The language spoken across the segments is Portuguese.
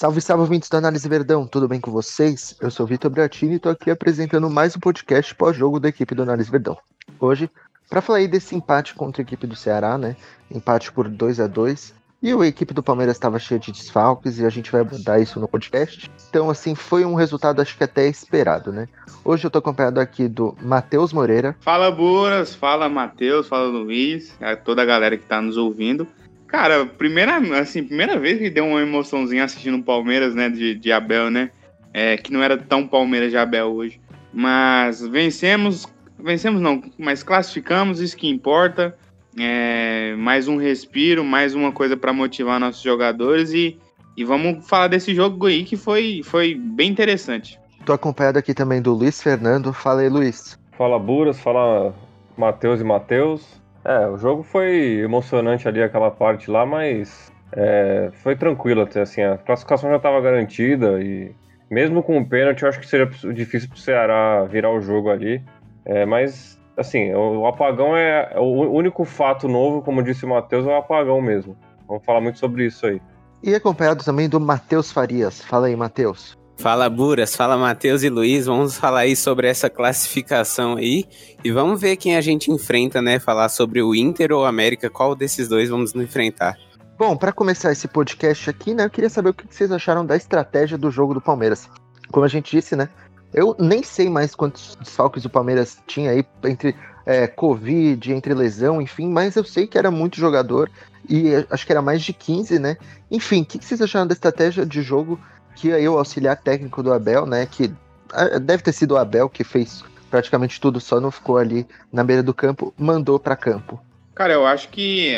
Salve, salve, ouvintes do Análise Verdão, tudo bem com vocês? Eu sou o Vitor Bratini e estou aqui apresentando mais um podcast pós-jogo da equipe do Análise Verdão. Hoje, para falar aí desse empate contra a equipe do Ceará, né? Empate por 2 a 2 E a equipe do Palmeiras estava cheia de desfalques e a gente vai abordar isso no podcast. Então, assim, foi um resultado acho que até esperado, né? Hoje eu estou acompanhado aqui do Matheus Moreira. Fala, Buras, fala, Matheus, fala, Luiz, a toda a galera que está nos ouvindo. Cara, primeira, assim, primeira vez que deu uma emoçãozinha assistindo o Palmeiras, né, de, de Abel, né? É, que não era tão Palmeiras de Abel hoje. Mas vencemos, vencemos não, mas classificamos, isso que importa. É, mais um respiro, mais uma coisa para motivar nossos jogadores e, e vamos falar desse jogo aí que foi, foi bem interessante. Tô acompanhado aqui também do Luiz Fernando. Fala aí, Luiz. Fala, Buras, fala Matheus e Matheus. É, o jogo foi emocionante ali aquela parte lá, mas é, foi tranquilo até assim, a classificação já estava garantida e mesmo com o pênalti eu acho que seria difícil para o Ceará virar o jogo ali, é, mas assim, o, o apagão é, é o único fato novo, como disse o Matheus, é o apagão mesmo. Vamos falar muito sobre isso aí. E acompanhado também do Matheus Farias. Fala aí, Matheus. Fala Buras, fala Matheus e Luiz, vamos falar aí sobre essa classificação aí e vamos ver quem a gente enfrenta, né? Falar sobre o Inter ou América, qual desses dois vamos enfrentar. Bom, para começar esse podcast aqui, né, eu queria saber o que vocês acharam da estratégia do jogo do Palmeiras. Como a gente disse, né, eu nem sei mais quantos desfalques o Palmeiras tinha aí entre é, Covid, entre lesão, enfim, mas eu sei que era muito jogador e acho que era mais de 15, né? Enfim, o que vocês acharam da estratégia de jogo que aí o auxiliar técnico do Abel, né, que ah, deve ter sido o Abel que fez praticamente tudo, só não ficou ali na beira do campo, mandou para campo. Cara, eu acho que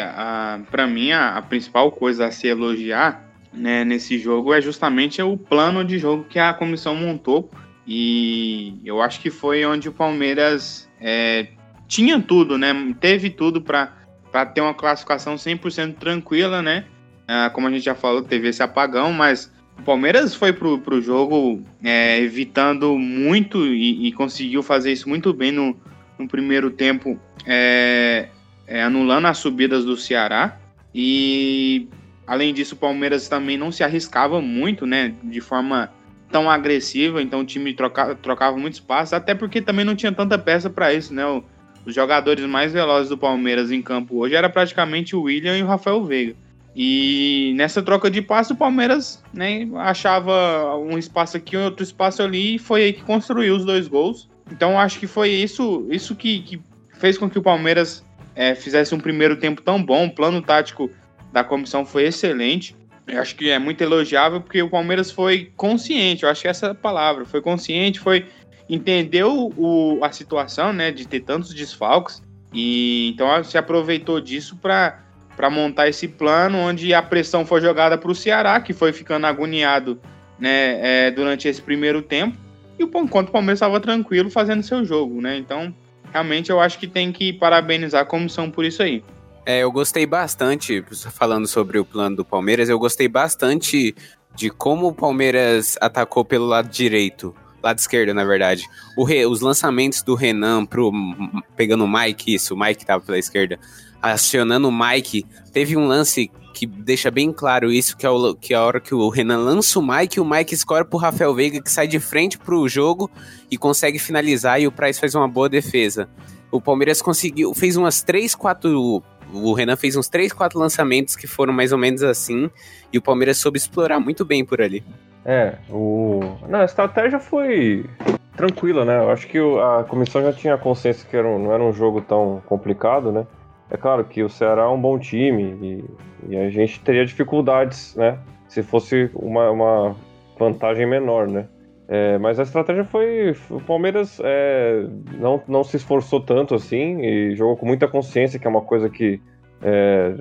para mim a, a, principal coisa a se elogiar né, nesse jogo é justamente o plano de jogo que a comissão montou e eu acho que foi onde o Palmeiras é, tinha tudo, né? Teve tudo para ter uma classificação 100% tranquila, né? Ah, como a gente já falou, teve esse apagão, mas o Palmeiras foi pro, pro jogo é, evitando muito e, e, conseguiu fazer isso muito bem no, no primeiro tempo, é, é, anulando as subidas do Ceará. E além disso, o Palmeiras também não se arriscava muito, né? De forma tão agressiva, então o time troca, trocava muito espaço, até porque também não tinha tanta peça para isso, né? O, os jogadores mais velozes do Palmeiras em campo hoje era praticamente o William e o Rafael Veiga. E nessa troca de passe, o Palmeiras né, achava um espaço aqui, outro espaço ali, e foi aí que construiu os dois gols. Então acho que foi isso, isso que, que fez com que o Palmeiras é, fizesse um primeiro tempo tão bom. O plano tático da comissão foi excelente. Eu acho que é muito elogiável porque o Palmeiras foi consciente. Eu acho que essa é a palavra. Foi consciente, foi entendeu o, a situação, né, de ter tantos desfalques e então se aproveitou disso para para montar esse plano onde a pressão foi jogada para o Ceará, que foi ficando agoniado né, é, durante esse primeiro tempo, e o enquanto o Palmeiras estava tranquilo fazendo seu jogo, né? Então, realmente eu acho que tem que parabenizar a comissão por isso aí. É, eu gostei bastante, falando sobre o plano do Palmeiras, eu gostei bastante de como o Palmeiras atacou pelo lado direito, lado esquerdo, na verdade. Re, os lançamentos do Renan pro pegando o Mike, isso, o Mike tava pela esquerda acionando o Mike, teve um lance que deixa bem claro isso, que é, o, que é a hora que o Renan lança o Mike, o Mike escora pro Rafael Veiga, que sai de frente pro jogo e consegue finalizar, e o Price faz uma boa defesa. O Palmeiras conseguiu, fez umas 3, 4. O Renan fez uns 3, 4 lançamentos que foram mais ou menos assim, e o Palmeiras soube explorar muito bem por ali. É, o. Não, a estratégia foi tranquila, né? Eu acho que a comissão já tinha consciência que era um, não era um jogo tão complicado, né? É claro que o Ceará é um bom time e, e a gente teria dificuldades, né? Se fosse uma, uma vantagem menor, né? É, mas a estratégia foi. O Palmeiras é, não, não se esforçou tanto assim e jogou com muita consciência, que é uma coisa que é,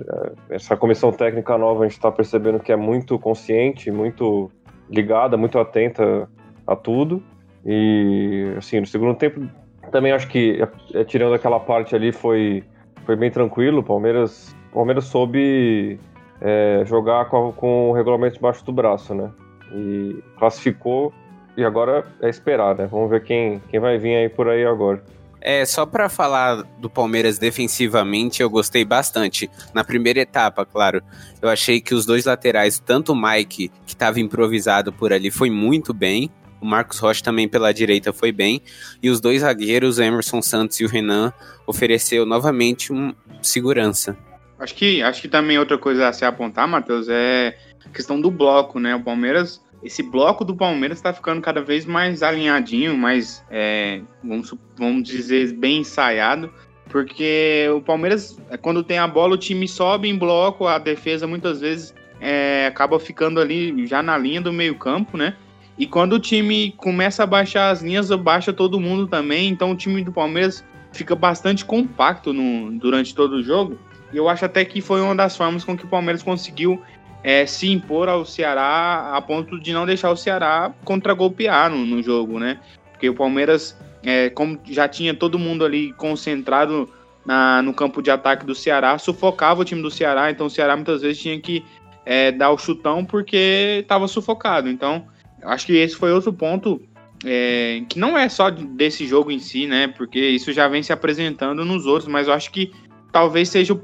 essa comissão técnica nova a gente está percebendo que é muito consciente, muito ligada, muito atenta a tudo. E assim, no segundo tempo também acho que é, tirando aquela parte ali foi foi bem tranquilo. O Palmeiras, Palmeiras soube é, jogar com, com o regulamento debaixo do braço, né? E classificou e agora é esperar, né? Vamos ver quem, quem vai vir aí por aí agora. É, só para falar do Palmeiras defensivamente, eu gostei bastante. Na primeira etapa, claro, eu achei que os dois laterais, tanto o Mike, que estava improvisado por ali, foi muito bem. O Marcos Rocha também pela direita foi bem. E os dois zagueiros, Emerson Santos e o Renan, ofereceu novamente um segurança. Acho que, acho que também outra coisa a se apontar, Matheus, é a questão do bloco, né? O Palmeiras esse bloco do Palmeiras está ficando cada vez mais alinhadinho, mais, é, vamos, vamos dizer, bem ensaiado, porque o Palmeiras, é, quando tem a bola, o time sobe em bloco, a defesa muitas vezes é, acaba ficando ali já na linha do meio-campo, né? E quando o time começa a baixar as linhas, baixa todo mundo também, então o time do Palmeiras fica bastante compacto no, durante todo o jogo. E eu acho até que foi uma das formas com que o Palmeiras conseguiu é, se impor ao Ceará a ponto de não deixar o Ceará contragolpear no, no jogo, né? Porque o Palmeiras, é, como já tinha todo mundo ali concentrado na, no campo de ataque do Ceará, sufocava o time do Ceará, então o Ceará muitas vezes tinha que é, dar o chutão porque estava sufocado. Então, acho que esse foi outro ponto é, que não é só desse jogo em si, né? Porque isso já vem se apresentando nos outros, mas eu acho que talvez seja o,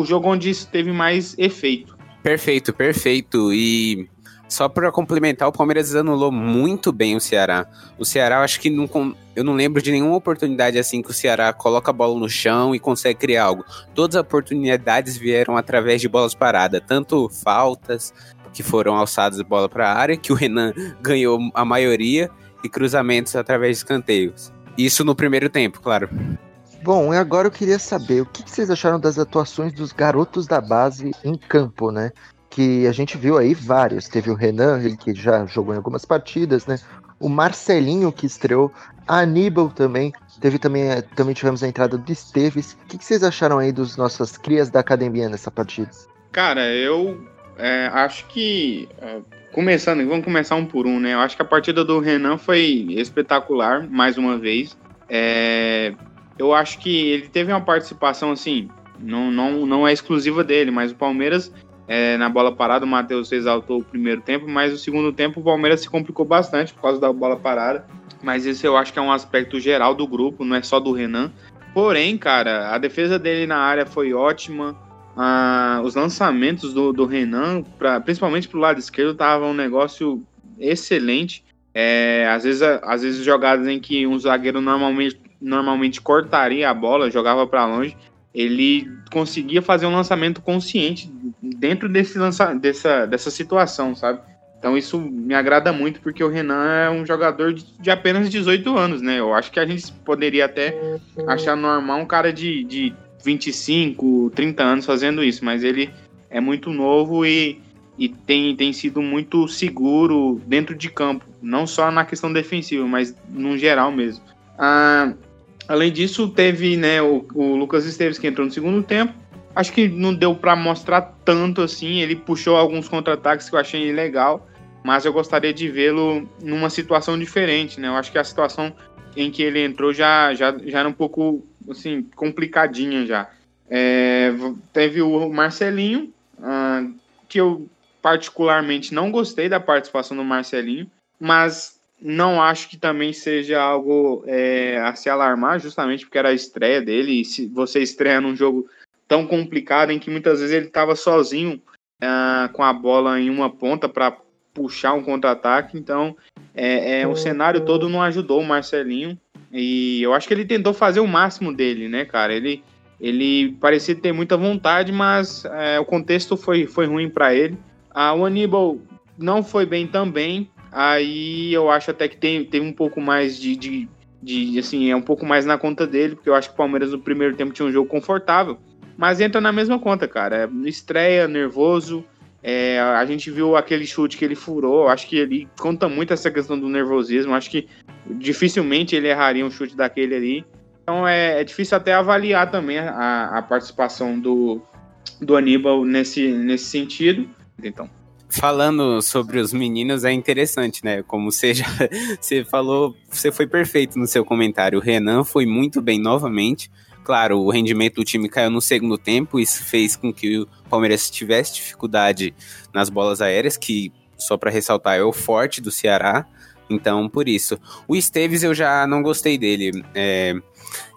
o jogo onde isso teve mais efeito. Perfeito, perfeito. E só para complementar, o Palmeiras anulou muito bem o Ceará. O Ceará, eu acho que não, eu não lembro de nenhuma oportunidade assim que o Ceará coloca a bola no chão e consegue criar algo. Todas as oportunidades vieram através de bolas paradas, tanto faltas que foram alçadas de bola para a área, que o Renan ganhou a maioria, e cruzamentos através de escanteios. Isso no primeiro tempo, claro. Bom, e agora eu queria saber o que vocês acharam das atuações dos garotos da base em campo, né? Que a gente viu aí vários. Teve o Renan, ele que já jogou em algumas partidas, né? O Marcelinho que estreou, a Aníbal também. Teve também, eh, também tivemos a entrada do Esteves. O que vocês acharam aí dos nossas crias da academia nessa partida? Cara, eu é, acho que. É, começando, vamos começar um por um, né? Eu acho que a partida do Renan foi espetacular, mais uma vez. É, eu acho que ele teve uma participação assim, não, não, não é exclusiva dele, mas o Palmeiras, é, na bola parada, o Matheus exaltou o primeiro tempo, mas o segundo tempo o Palmeiras se complicou bastante por causa da bola parada. Mas esse eu acho que é um aspecto geral do grupo, não é só do Renan. Porém, cara, a defesa dele na área foi ótima. Ah, os lançamentos do, do Renan, pra, principalmente pro lado esquerdo, tava um negócio excelente. É, às, vezes, às vezes jogadas em que um zagueiro normalmente normalmente cortaria a bola, jogava para longe, ele conseguia fazer um lançamento consciente dentro desse lança, dessa, dessa situação, sabe? Então isso me agrada muito porque o Renan é um jogador de, de, apenas 18 anos, né? Eu acho que a gente poderia até achar normal um cara de, de 25, 30 anos fazendo isso, mas ele é muito novo e, e tem, tem sido muito seguro dentro de campo, não só na questão defensiva, mas no geral mesmo. Ah, Além disso, teve né, o, o Lucas Esteves que entrou no segundo tempo. Acho que não deu para mostrar tanto assim. Ele puxou alguns contra-ataques que eu achei legal, mas eu gostaria de vê-lo numa situação diferente, né? Eu acho que a situação em que ele entrou já, já, já era um pouco assim complicadinha já. É, teve o Marcelinho, uh, que eu particularmente não gostei da participação do Marcelinho, mas não acho que também seja algo é, a se alarmar, justamente porque era a estreia dele. E se você estreia num jogo tão complicado em que muitas vezes ele estava sozinho uh, com a bola em uma ponta para puxar um contra-ataque, então é, é, o cenário todo não ajudou o Marcelinho. E eu acho que ele tentou fazer o máximo dele, né, cara? Ele, ele parecia ter muita vontade, mas é, o contexto foi, foi ruim para ele. Ah, o Aníbal não foi bem também, Aí eu acho até que tem, tem um pouco mais de, de, de, assim, é um pouco mais na conta dele, porque eu acho que o Palmeiras no primeiro tempo tinha um jogo confortável. Mas entra na mesma conta, cara. É, estreia, nervoso. É, a gente viu aquele chute que ele furou. Acho que ele conta muito essa questão do nervosismo. Acho que dificilmente ele erraria um chute daquele ali. Então é, é difícil até avaliar também a, a participação do, do Aníbal nesse, nesse sentido. Então, falando sobre os meninos é interessante, né? Como você já você falou, você foi perfeito no seu comentário. O Renan foi muito bem novamente. Claro, o rendimento do time caiu no segundo tempo, isso fez com que o Palmeiras tivesse dificuldade nas bolas aéreas, que só para ressaltar é o forte do Ceará. Então, por isso. O Esteves eu já não gostei dele. É,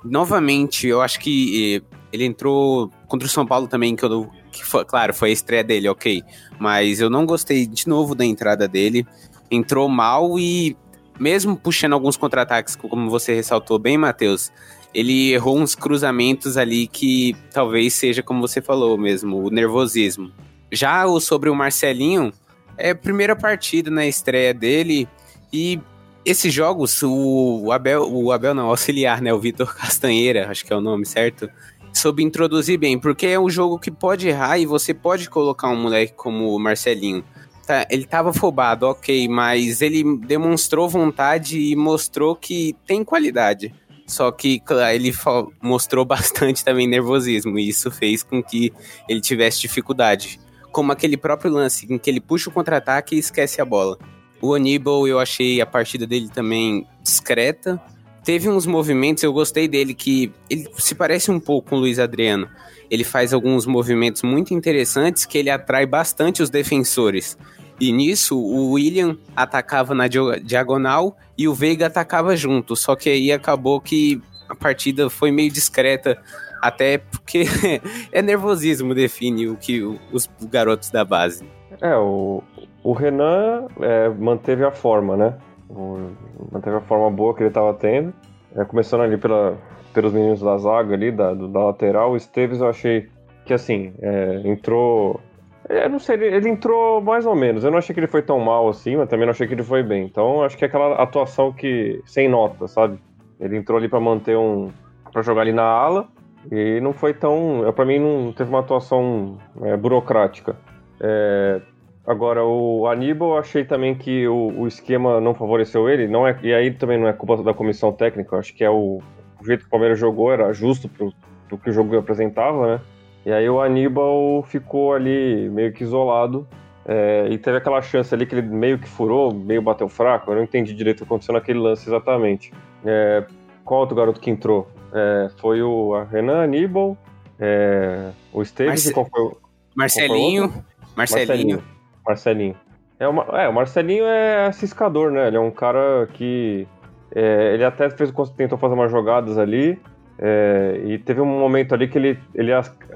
novamente, eu acho que ele entrou contra o São Paulo também, que eu. Que foi, claro, foi a estreia dele, ok. Mas eu não gostei de novo da entrada dele. Entrou mal e, mesmo puxando alguns contra-ataques, como você ressaltou bem, Matheus, ele errou uns cruzamentos ali que talvez seja, como você falou mesmo, o nervosismo. Já o sobre o Marcelinho, é a primeira partida na estreia dele e esses jogos, o Abel, o Abel não, o auxiliar, né, o Vitor Castanheira, acho que é o nome certo, soube introduzir bem, porque é um jogo que pode errar e você pode colocar um moleque como o Marcelinho. Tá, ele tava afobado, ok, mas ele demonstrou vontade e mostrou que tem qualidade. Só que ele mostrou bastante também nervosismo, e isso fez com que ele tivesse dificuldade. Como aquele próprio lance em que ele puxa o contra-ataque e esquece a bola. O Aníbal, eu achei a partida dele também discreta. Teve uns movimentos, eu gostei dele, que ele se parece um pouco com o Luiz Adriano. Ele faz alguns movimentos muito interessantes que ele atrai bastante os defensores. E nisso, o William atacava na diagonal e o Veiga atacava junto. Só que aí acabou que a partida foi meio discreta, até porque é nervosismo define o que os garotos da base. É, o, o Renan é, manteve a forma, né? O, manteve a forma boa que ele estava tendo. É, começando ali pela, pelos meninos da zaga ali, da, da lateral. O Esteves eu achei que assim, é, entrou. Eu não sei, ele, ele, entrou mais ou menos. Eu não achei que ele foi tão mal assim, mas também não achei que ele foi bem. Então acho que é aquela atuação que. sem nota, sabe? Ele entrou ali para manter um. para jogar ali na ala. E não foi tão. para mim não teve uma atuação é, burocrática. É, Agora, o Aníbal, achei também que o, o, esquema não favoreceu ele, não é, e aí também não é culpa da comissão técnica, acho que é o, o jeito que o Palmeiras jogou, era justo pro, pro que o jogo apresentava, né? E aí o Aníbal ficou ali meio que isolado, é, e teve aquela chance ali que ele meio que furou, meio bateu fraco, eu não entendi direito o que aconteceu naquele lance exatamente. É, qual outro garoto que entrou? É, foi o Renan Aníbal, é, o Esteves Marce... qual foi o... Marcelinho, qual foi Marcelinho. Marcelinho. Marcelinho. É, uma, é, o Marcelinho é ciscador, né? Ele é um cara que. É, ele até fez, tentou fazer umas jogadas ali. É, e teve um momento ali que ele, ele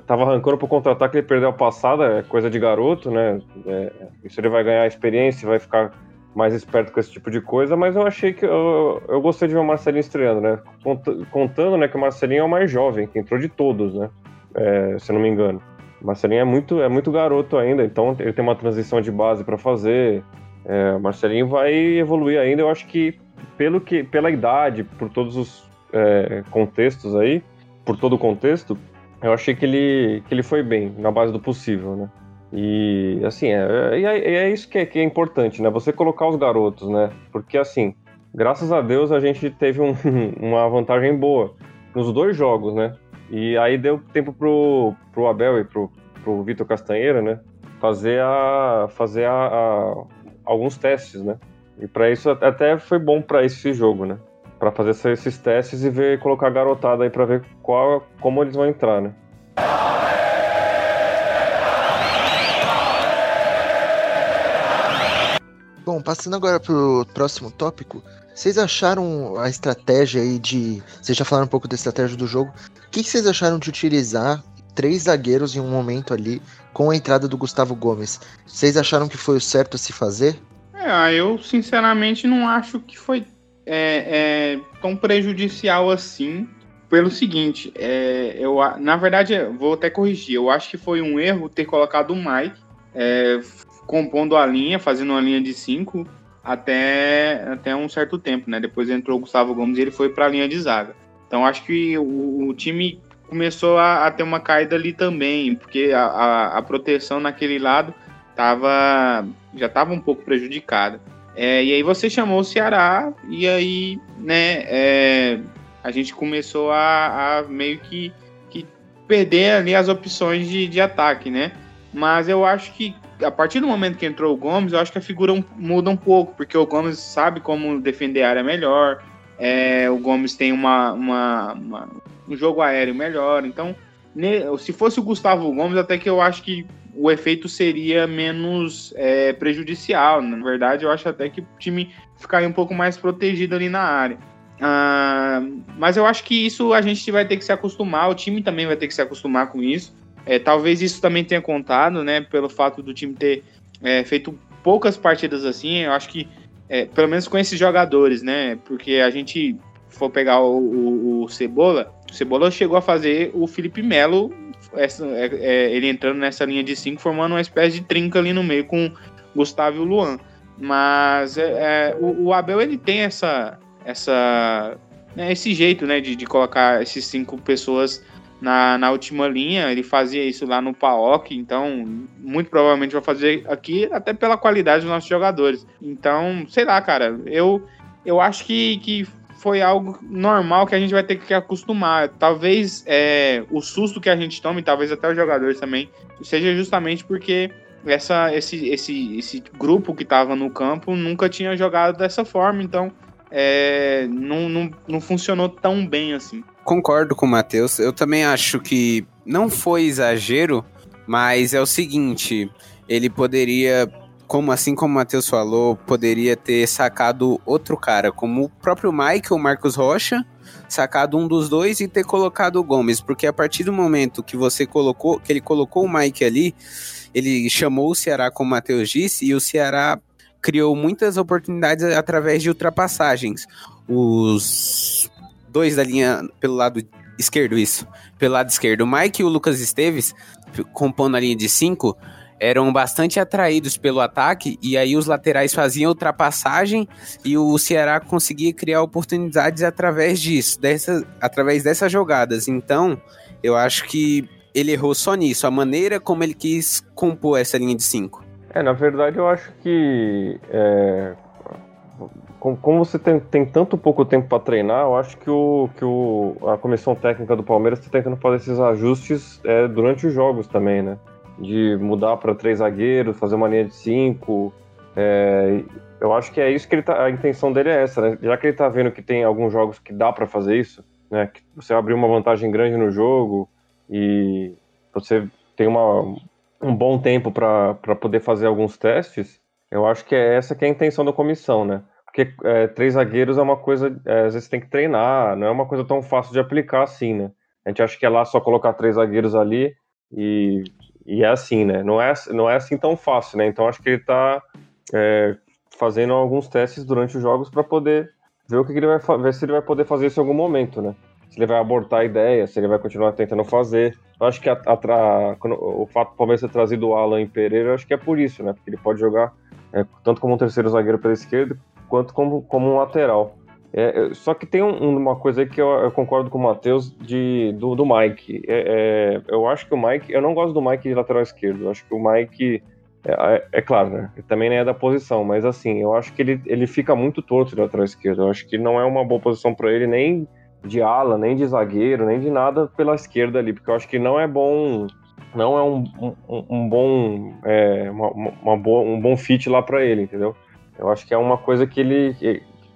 tava arrancando pro contra-ataque, ele perdeu a passada, é coisa de garoto, né? É, isso ele vai ganhar experiência, vai ficar mais esperto com esse tipo de coisa, mas eu achei que eu, eu gostei de ver o Marcelinho estreando, né? Contando né, que o Marcelinho é o mais jovem, que entrou de todos, né? É, se eu não me engano. Marcelinho é muito, é muito garoto ainda, então ele tem uma transição de base para fazer. É, Marcelinho vai evoluir ainda, eu acho que pelo que pela idade, por todos os é, contextos aí, por todo o contexto, eu achei que ele, que ele foi bem, na base do possível, né? E assim, é, é, é isso que é, que é importante, né? Você colocar os garotos, né? Porque assim, graças a Deus a gente teve um, uma vantagem boa nos dois jogos, né? E aí deu tempo pro, pro Abel e pro, pro Vitor Castanheira, né? Fazer, a, fazer a, a alguns testes, né? E para isso até foi bom para esse jogo, né? Para fazer esses testes e ver colocar a garotada aí para ver qual como eles vão entrar, né? Bom, passando agora pro próximo tópico, vocês acharam a estratégia aí de. Vocês já falaram um pouco da estratégia do jogo. O que vocês acharam de utilizar três zagueiros em um momento ali com a entrada do Gustavo Gomes? Vocês acharam que foi o certo a se fazer? É, eu sinceramente não acho que foi é, é, tão prejudicial assim. Pelo seguinte, é, eu, na verdade, vou até corrigir. Eu acho que foi um erro ter colocado o Mike é, compondo a linha, fazendo uma linha de cinco até, até um certo tempo, né? Depois entrou o Gustavo Gomes e ele foi para a linha de zaga. Então acho que o, o time começou a, a, ter uma caída ali também, porque a, a, a proteção naquele lado tava, já estava um pouco prejudicada. É, e aí você chamou o Ceará e aí, né, é, a gente começou a, a meio que, que, perder ali as opções de, de ataque, né? Mas eu acho que a partir do momento que entrou o Gomes, eu acho que a figura muda um pouco, porque o Gomes sabe como defender a área melhor, é, o Gomes tem uma, uma, uma, um jogo aéreo melhor, então se fosse o Gustavo Gomes, até que eu acho que o efeito seria menos é, prejudicial. Na verdade, eu acho até que o time ficaria um pouco mais protegido ali na área. Uh, mas eu acho que isso a gente vai ter que se acostumar, o time também vai ter que se acostumar com isso. É, talvez isso também tenha contado, né, pelo fato do time ter é, feito poucas partidas assim. Eu acho que, é, pelo menos com esses jogadores, né, porque a gente for pegar o, o, o Cebola, Cebola chegou a fazer o Felipe Melo, essa, é, é, ele entrando nessa linha de cinco, formando uma espécie de trinca ali no meio com Gustavo e o Luan. Mas é, é, o, o, Abel ele tem essa, essa, né, esse jeito, né, de, de colocar esses cinco pessoas na, na última linha. Ele fazia isso lá no PAOK, então muito provavelmente vai fazer aqui, até pela qualidade dos nossos jogadores. Então, sei lá, cara, eu, eu acho que, que foi algo normal que a gente vai ter que acostumar. Talvez é, o susto que a gente tome, talvez até os jogadores também, seja justamente porque essa, esse, esse, esse grupo que estava no campo nunca tinha jogado dessa forma, então é, não, não, não funcionou tão bem assim. Concordo com o Matheus. Eu também acho que não foi exagero, mas é o seguinte: ele poderia, como assim como o Matheus falou, poderia ter sacado outro cara, como o próprio Mike ou Marcos Rocha, sacado um dos dois e ter colocado o Gomes, porque a partir do momento que você colocou, que ele colocou o Mike ali, ele chamou o Ceará, como o Matheus disse, e o Ceará criou muitas oportunidades através de ultrapassagens. Os dois da linha pelo lado esquerdo, isso. Pelo lado esquerdo. O Mike e o Lucas Esteves, compondo a linha de cinco, eram bastante atraídos pelo ataque e aí os laterais faziam ultrapassagem e o Ceará conseguia criar oportunidades através disso, dessa, através dessas jogadas. Então, eu acho que ele errou só nisso, a maneira como ele quis compor essa linha de cinco. É, na verdade eu acho que é, como você tem, tem, tanto pouco tempo para treinar, eu acho que, o, que o, a comissão técnica do Palmeiras está tentando fazer esses ajustes é, durante os jogos também, né? De mudar para três zagueiros, fazer uma linha de cinco. É, eu acho que é isso que ele tá, a intenção dele é essa, né? Já que ele está vendo que tem alguns jogos que dá para fazer isso, né? Que você abriu uma vantagem grande no jogo, e você tem uma, um bom tempo para poder fazer alguns testes, eu acho que é essa que é a intenção da comissão, né? Porque é, três zagueiros é uma coisa, é, às vezes tem que treinar, não é uma coisa tão fácil de aplicar assim, né? A gente acha que é lá só colocar três zagueiros ali e, e é assim, né? Não é, não é assim tão fácil, né? Então acho que ele está é, fazendo alguns testes durante os jogos para poder ver o que ele vai ver se ele vai poder fazer isso em algum momento, né? se ele vai abortar a ideia, se ele vai continuar tentando fazer. Eu acho que a, a, o fato do Palmeiras ter trazido o Alan Pereira, eu acho que é por isso, né? Porque ele pode jogar é, tanto como um terceiro zagueiro pela esquerda, quanto como, como um lateral. É, só que tem um, uma coisa aí que eu, eu, concordo com o Matheus do, do Mike. É, é, eu acho que o Mike. Eu não gosto do Mike de lateral esquerdo. Eu acho que o Mike. É, é, é claro, né? Ele também nem é da posição, mas assim, eu acho que ele, ele fica muito torto de lateral esquerdo. Eu acho que não é uma boa posição para ele, nem de ala, nem de zagueiro, nem de nada pela esquerda ali, porque eu acho que não é bom, não é um, um, um bom, é, uma, uma boa, um bom fit lá para ele, entendeu? Eu acho que é uma coisa que ele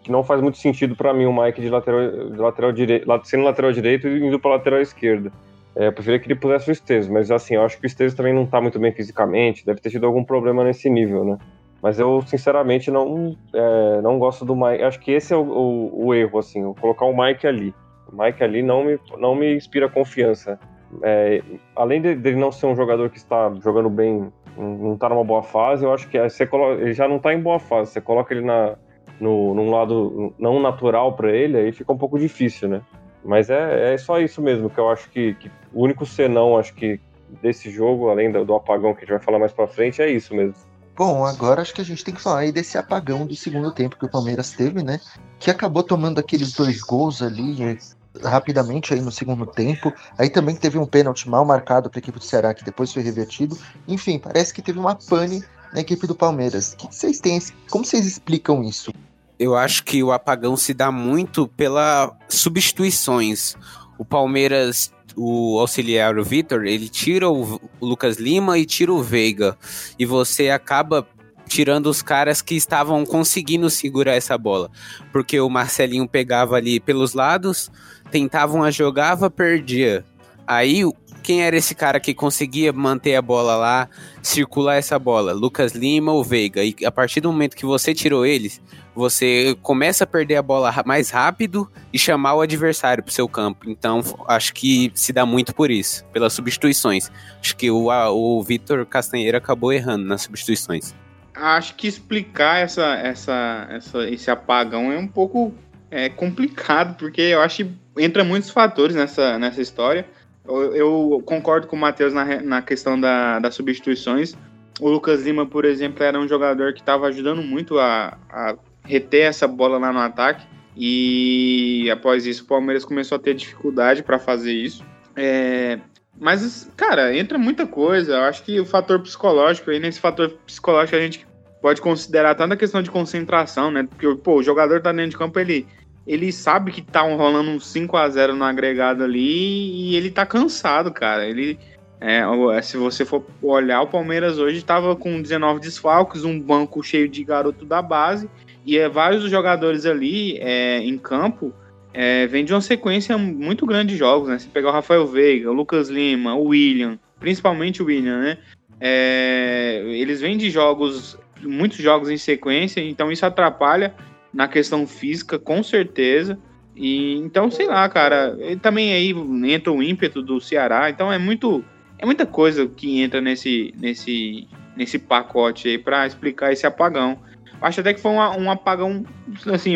que não faz muito sentido para mim o Mike de lateral, de lateral direito, sendo lateral direito e indo para lateral esquerda. É, eu preferia que ele pusesse o Esteves, mas assim, eu acho que o Esteves também não tá muito bem fisicamente, deve ter tido algum problema nesse nível, né? Mas eu, sinceramente, não, é, não gosto do Mike. Acho que esse é o, o, o, erro, assim, colocar o Mike ali. O Mike ali não me, não me inspira confiança. É, além de, dele não ser um jogador que está jogando bem, não está numa boa fase, eu acho que você coloca, ele já não está em boa fase. Você coloca ele na, no, num lado não natural para ele, aí fica um pouco difícil, né? Mas é, é só isso mesmo que eu acho que, que o único senão, acho que desse jogo, além do, do apagão que a gente vai falar mais para frente, é isso mesmo. Bom, agora acho que a gente tem que falar aí desse apagão do segundo tempo que o Palmeiras teve, né? Que acabou tomando aqueles dois gols ali eh, rapidamente aí no segundo tempo. Aí também teve um pênalti mal marcado para a equipe do Ceará, que depois foi revertido. Enfim, parece que teve uma pane na equipe do Palmeiras. Que vocês têm? Como vocês explicam isso? Eu acho que o apagão se dá muito pelas substituições. O Palmeiras o auxiliar, o Vitor, ele tira o, Lucas Lima e tira o Veiga. E você acaba tirando os caras que estavam conseguindo segurar essa bola. Porque o Marcelinho pegava ali pelos lados, tentavam a jogava, perdia. Aí quem era esse cara que conseguia manter a bola lá, circular essa bola? Lucas Lima ou Veiga? E a partir do momento que você tirou eles, você começa a perder a bola mais rápido e chamar o adversário para o seu campo. Então, acho que se dá muito por isso, pelas substituições. Acho que o, o Vitor Castanheira acabou errando nas substituições. Acho que explicar essa, essa, essa, esse apagão é um pouco é, complicado, porque eu acho que entra muitos fatores nessa, nessa história. Eu, concordo com o Matheus na, na questão da, das substituições. O Lucas Lima, por exemplo, era um jogador que estava ajudando muito a, a reter essa bola lá no ataque. E após isso, o Palmeiras começou a ter dificuldade para fazer isso. É, mas, cara, entra muita coisa. Eu acho que o fator psicológico, aí nesse fator psicológico a gente pode considerar tanto a questão de concentração, né? Porque pô, o jogador tá dentro de campo, ele, ele sabe que tá rolando um 5 a 0 no agregado ali e ele tá cansado, cara. Ele. É, se você for olhar, o Palmeiras hoje estava com 19 desfalques, um banco cheio de garoto da base, e é, vários jogadores ali é, em campo é, vem de uma sequência muito grande de jogos, né? Se pegar o Rafael Veiga, o Lucas Lima, o William, principalmente o William, né? É, eles vêm de jogos, muitos jogos em sequência, então isso atrapalha na questão física, com certeza. E então, sei lá, cara, também aí entra o ímpeto do Ceará, então é muito é muita coisa que entra nesse nesse nesse pacote aí para explicar esse apagão. Acho até que foi um, um apagão, assim,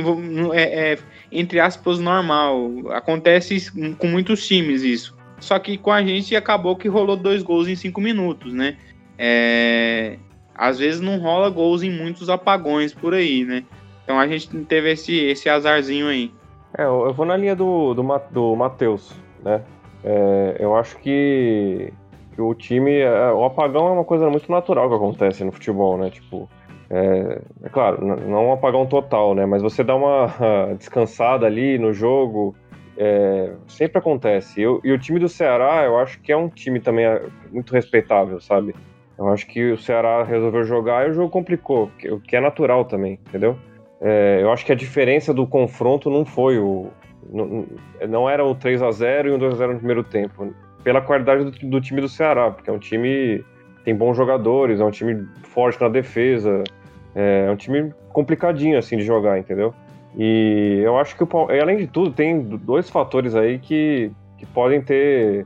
é, é, entre aspas, normal. Acontece com muitos times isso. Só que com a gente acabou que rolou dois gols em cinco minutos, né? É, às vezes não rola gols em muitos apagões por aí, né? Então a gente teve esse, esse azarzinho aí. É, eu vou na linha do, do, do Matheus, né? É, eu acho que, que o time. É, o apagão é uma coisa muito natural que acontece no futebol, né? Tipo, é, é, claro, não um apagão total, né? Mas você dá uma descansada ali no jogo, é, sempre acontece. Eu, e o time do Ceará, eu acho que é um time também é, muito respeitável, sabe? Eu acho que o Ceará resolveu jogar e o jogo complicou, o que é natural também, entendeu? É, eu acho que a diferença do confronto não foi o. Não, não era o 3 a 0 e o 2 a 0 no primeiro tempo. Pela qualidade do, do time do Ceará, porque é um time tem bons jogadores, é um time forte na defesa, é, é um time complicadinho, assim, de jogar, entendeu? E eu acho que, o, além de tudo, tem dois fatores aí que, que podem ter...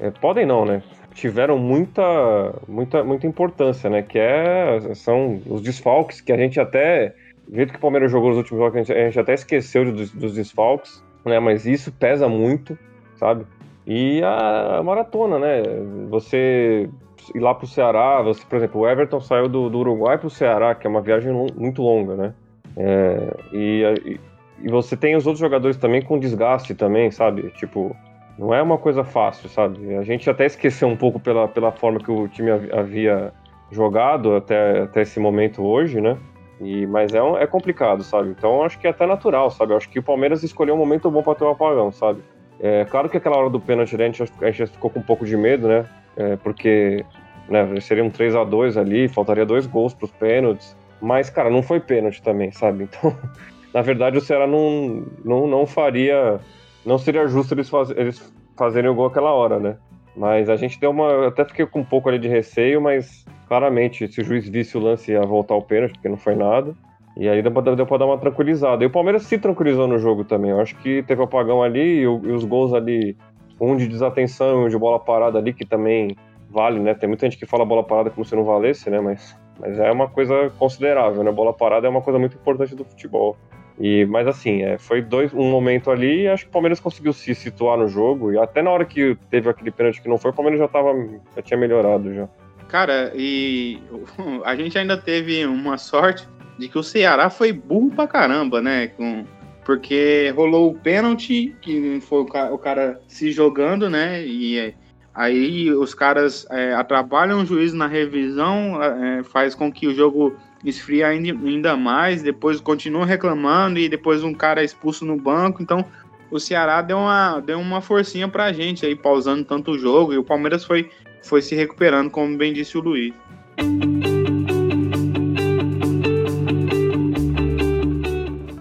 É, podem não, né? Tiveram muita, muita, muita importância, né? Que é, são os desfalques, que a gente até... Do jeito que o Palmeiras jogou nos últimos jogos, a gente, a até esqueceu dos, dos desfalques, né? Mas isso pesa muito, sabe? E a maratona, né? Você ir lá pro Ceará, você, por exemplo, o Everton saiu do, do Uruguai pro Ceará, que é uma viagem muito longa, né? É, e, e você tem os outros jogadores também com desgaste também, sabe? Tipo, não é uma coisa fácil, sabe? A gente até esqueceu um pouco pela, pela forma que o time havia jogado até, até esse momento hoje, né? E, mas é, um, é complicado, sabe? Então acho que é até natural, sabe? Acho que o Palmeiras escolheu um momento bom para ter um apagão, sabe? É claro que aquela hora do pênalti a gente, a gente ficou com um pouco de medo, né? É, porque né? Seria um 3 a 2 ali, faltaria dois gols para os pênaltis. Mas, cara, não foi pênalti também, sabe? Então, na verdade, o Ceará não, não, não faria. Não seria justo eles, faz, eles fazerem o gol aquela hora, né? Mas a gente deu uma. Eu até fiquei com um pouco ali de receio, mas claramente, se o juiz visse o lance, ia voltar o pênalti, porque não foi nada. E aí deu pra, deu pra dar uma tranquilizada. E o Palmeiras se tranquilizou no jogo também. Eu acho que teve o apagão ali e, o, e os gols ali, um de desatenção e um de bola parada ali, que também vale, né? Tem muita gente que fala bola parada como se não valesse, né? Mas, mas é uma coisa considerável, né? Bola parada é uma coisa muito importante do futebol. E, mas assim, é, foi dois, um momento ali e acho que o Palmeiras conseguiu se situar no jogo. E até na hora que teve aquele pênalti que não foi, o Palmeiras já, tava, já tinha melhorado já. Cara, e a gente ainda teve uma sorte de que o Ceará foi burro pra caramba, né? Com, porque rolou o pênalti, que foi o cara, se jogando, né? E Aí os caras é, atrapalham o juiz na revisão, é, faz com que o jogo esfrie ainda mais, depois continuam reclamando e depois um cara é expulso no banco. Então o Ceará deu uma, deu uma forcinha pra gente aí, pausando tanto o jogo, e o Palmeiras foi, foi se recuperando, como bem disse o Luiz.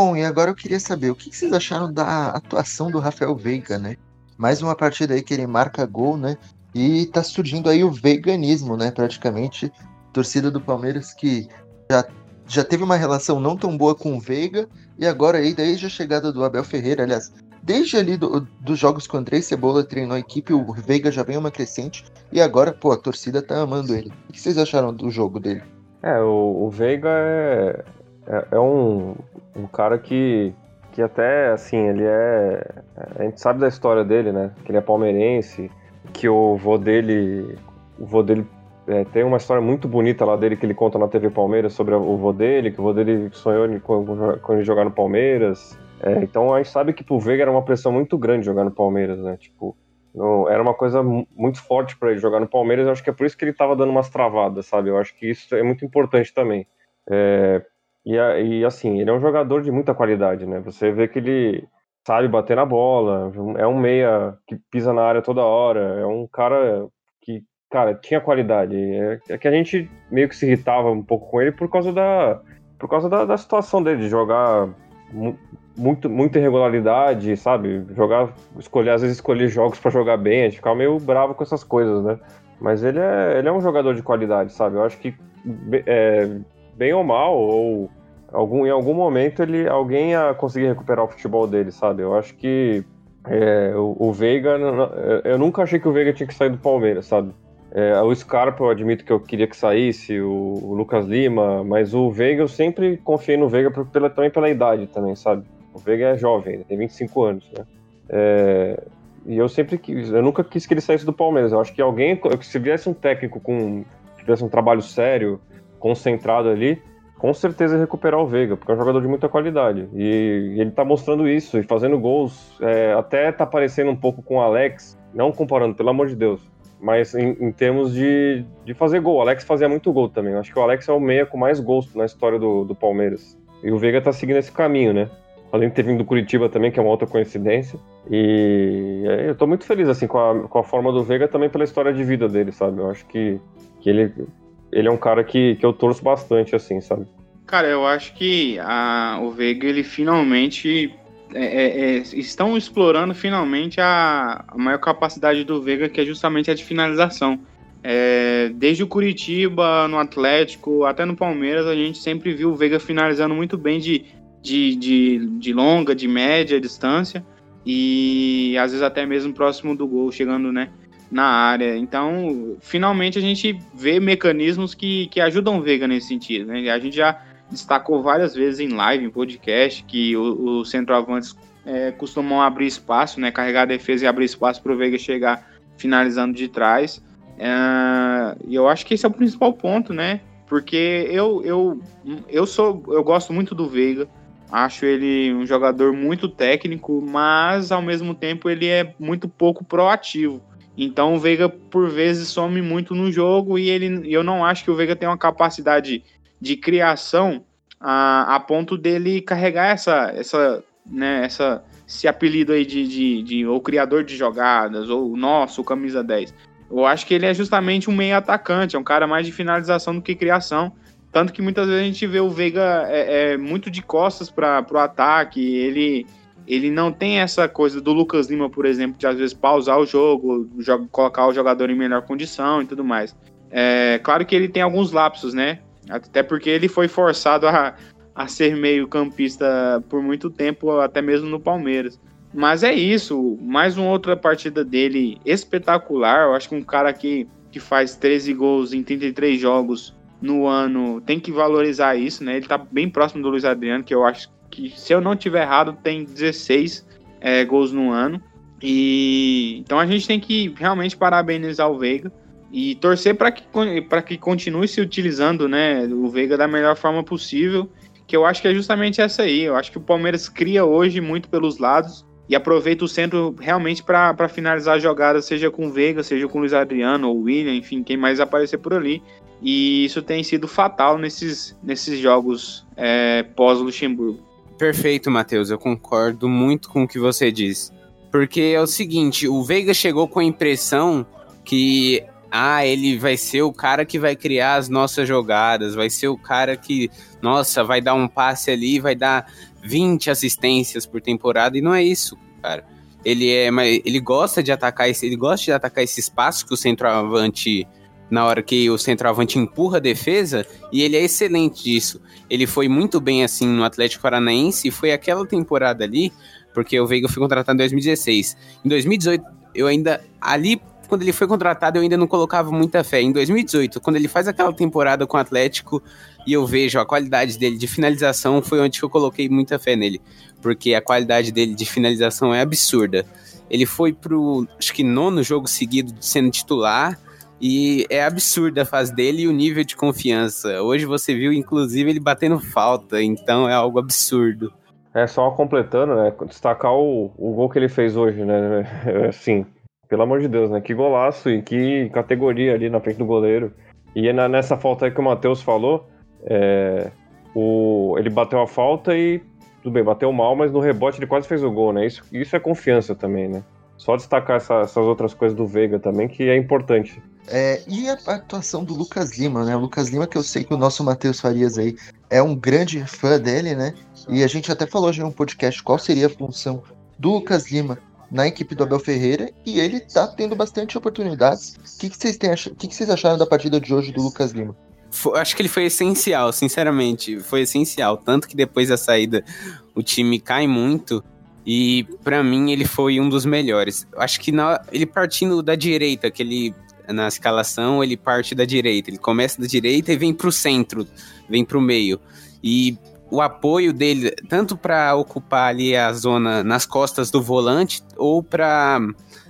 Bom, e agora eu queria saber o que vocês acharam da atuação do Rafael Veiga, né? Mais uma partida aí que ele marca gol, né? E tá surgindo aí o veganismo, né? Praticamente, torcida do Palmeiras que já, já teve uma relação não tão boa com o Veiga, e agora aí, desde a chegada do Abel Ferreira, aliás, desde ali do, dos jogos que o André Cebola treinou a equipe, o Veiga já vem uma crescente, e agora, pô, a torcida tá amando ele. O que vocês acharam do jogo dele? É, o, o Veiga é, é, é um, um cara que, que até, assim, ele é... A gente sabe da história dele, né? Que ele é palmeirense, que o vô dele... O vô dele é, tem uma história muito bonita lá dele que ele conta na TV Palmeiras sobre o vô dele, que o vô dele sonhou quando, ele jogar no Palmeiras. É, então a gente sabe que pro Veiga era uma pressão muito grande jogar no Palmeiras, né? Tipo, não, era uma coisa muito forte para ele jogar no Palmeiras. Eu acho que é por isso que ele tava dando umas travadas, sabe? Eu acho que isso é muito importante também. É, e, e, assim, ele é um jogador de muita qualidade, né? Você vê que ele sabe bater na bola, é um meia que pisa na área toda hora, é um cara que, cara, tinha qualidade. É, é que a gente meio que se irritava um pouco com ele por causa da, por causa da, da situação dele, de jogar muito, muita irregularidade, sabe? Jogar, escolher, às vezes escolher jogos para jogar bem, a gente ficava meio bravo com essas coisas, né? Mas ele é, ele é um jogador de qualidade, sabe? Eu acho que, é, bem ou mal, ou algum, em algum momento ele alguém ia conseguir recuperar o futebol dele, sabe? Eu acho que é, o, o, Veiga, eu nunca achei que o Veiga tinha que sair do Palmeiras, sabe? É, o Scarpa eu admito que eu queria que saísse, o, o, Lucas Lima, mas o Veiga eu sempre confiei no Veiga pela, também pela idade também, sabe? O Veiga é jovem, tem 25 anos, né? É, e eu sempre quis, eu nunca quis que ele saísse do Palmeiras. Eu acho que alguém, se viesse um técnico com tivesse um trabalho sério, concentrado ali, com certeza recuperar o Veiga, porque é um jogador de muita qualidade. E, ele tá mostrando isso, e fazendo gols, é, até tá parecendo um pouco com o Alex, não comparando, pelo amor de Deus, mas em, em, termos de, de fazer gol. O Alex fazia muito gol também. Eu acho que o Alex é o meia com mais gols na história do, do Palmeiras. E o Veiga tá seguindo esse caminho, né? Além de ter vindo do Curitiba também, que é uma outra coincidência. E eu tô muito feliz, assim, com a, com a forma do Veiga também pela história de vida dele, sabe? Eu acho que, que ele ele é um cara que, que eu torço bastante, assim, sabe? Cara, eu acho que a, o Veiga, ele finalmente. É, é, é, estão explorando finalmente a, a, maior capacidade do Veiga, que é justamente a de finalização. É, desde o Curitiba, no Atlético, até no Palmeiras, a gente sempre viu o Veiga finalizando muito bem de, de, de, de longa, de média distância e às vezes até mesmo próximo do gol, chegando né, na área. Então, finalmente a gente vê mecanismos que, que ajudam o Veiga nesse sentido. Né? A gente já destacou várias vezes em live, em podcast, que os centroavantes é, costumam abrir espaço, né? carregar a defesa e abrir espaço para o Veiga chegar finalizando de trás. É, e eu acho que esse é o principal ponto, né? Porque eu, eu, eu sou eu gosto muito do Veiga. Acho ele um jogador muito técnico, mas ao mesmo tempo ele é muito pouco proativo. Então o Veiga, por vezes, some muito no jogo e ele, eu não acho que o Veiga tem uma capacidade de criação a, a ponto dele carregar essa, essa, né, essa, esse apelido aí de, de, de ou criador de jogadas, ou nosso, camisa 10. Eu acho que ele é justamente um meio atacante, é um cara mais de finalização do que criação. Tanto que muitas vezes a gente vê o Veiga é, é muito de costas para o ataque, ele ele não tem essa coisa do Lucas Lima, por exemplo, de às vezes pausar o jogo, colocar o jogador em melhor condição e tudo mais. É claro que ele tem alguns lapsos, né? Até porque ele foi forçado a, a ser meio campista por muito tempo, até mesmo no Palmeiras. Mas é isso, mais uma outra partida dele espetacular. Eu acho que um cara que, que faz 13 gols em 33 jogos no ano tem que valorizar isso, né? Ele tá bem próximo do Luiz Adriano, que eu acho que, se eu não tiver errado, tem 16 é, gols no ano. E então a gente tem que realmente parabenizar o Veiga e torcer para que, que continue se utilizando né, o Veiga da melhor forma possível, que eu acho que é justamente essa aí. Eu acho que o Palmeiras cria hoje muito pelos lados, e aproveita o centro realmente para finalizar a jogada, seja com o Veiga, seja com o Luiz Adriano ou William, enfim, quem mais aparecer por ali. E isso tem sido fatal nesses, nesses jogos é, pós-Luxemburgo. Perfeito, Matheus. Eu concordo muito com o que você diz. Porque é o seguinte, o Veiga chegou com a impressão que ah, ele vai ser o cara que vai criar as nossas jogadas, vai ser o cara que, nossa, vai dar um passe ali, vai dar 20 assistências por temporada, e não é isso, cara. Ele é, ele gosta de atacar esse, ele gosta de atacar esse espaço que o centroavante na hora que o centroavante empurra a defesa, e ele é excelente disso. Ele foi muito bem assim no Atlético Paranaense, e foi aquela temporada ali, porque o Veiga foi contratado em 2016. Em 2018, eu ainda ali quando ele foi contratado, eu ainda não colocava muita fé. Em 2018, quando ele faz aquela temporada com o Atlético, e eu vejo a qualidade dele de finalização, foi onde eu coloquei muita fé nele, porque a qualidade dele de finalização é absurda. Ele foi pro, acho que nono jogo seguido sendo titular, e é absurda a fase dele e o nível de confiança. Hoje você viu, inclusive, ele batendo falta, então é algo absurdo. É, só completando, né? Destacar o, o gol que ele fez hoje, né? Assim, pelo amor de Deus, né? Que golaço e que categoria ali na frente do goleiro. E é nessa falta aí que o Matheus falou, é, o, ele bateu a falta e tudo bem, bateu mal, mas no rebote ele quase fez o gol, né? Isso, isso é confiança também, né? Só destacar essa, essas outras coisas do Veiga também, que é importante. É, e a atuação do Lucas Lima, né? O Lucas Lima, que eu sei que o nosso Matheus Farias aí é um grande fã dele, né? E a gente até falou já em um podcast qual seria a função do Lucas Lima na equipe do Abel Ferreira e ele tá tendo bastante oportunidades. O que, que, vocês, têm ach... que, que vocês acharam da partida de hoje do Lucas Lima? acho que ele foi essencial, sinceramente. Foi essencial. Tanto que depois da saída o time cai muito. E para mim ele foi um dos melhores. Acho que na, ele partindo da direita, que ele na escalação ele parte da direita. Ele começa da direita e vem pro centro, vem pro meio. E o apoio dele, tanto para ocupar ali a zona nas costas do volante, ou para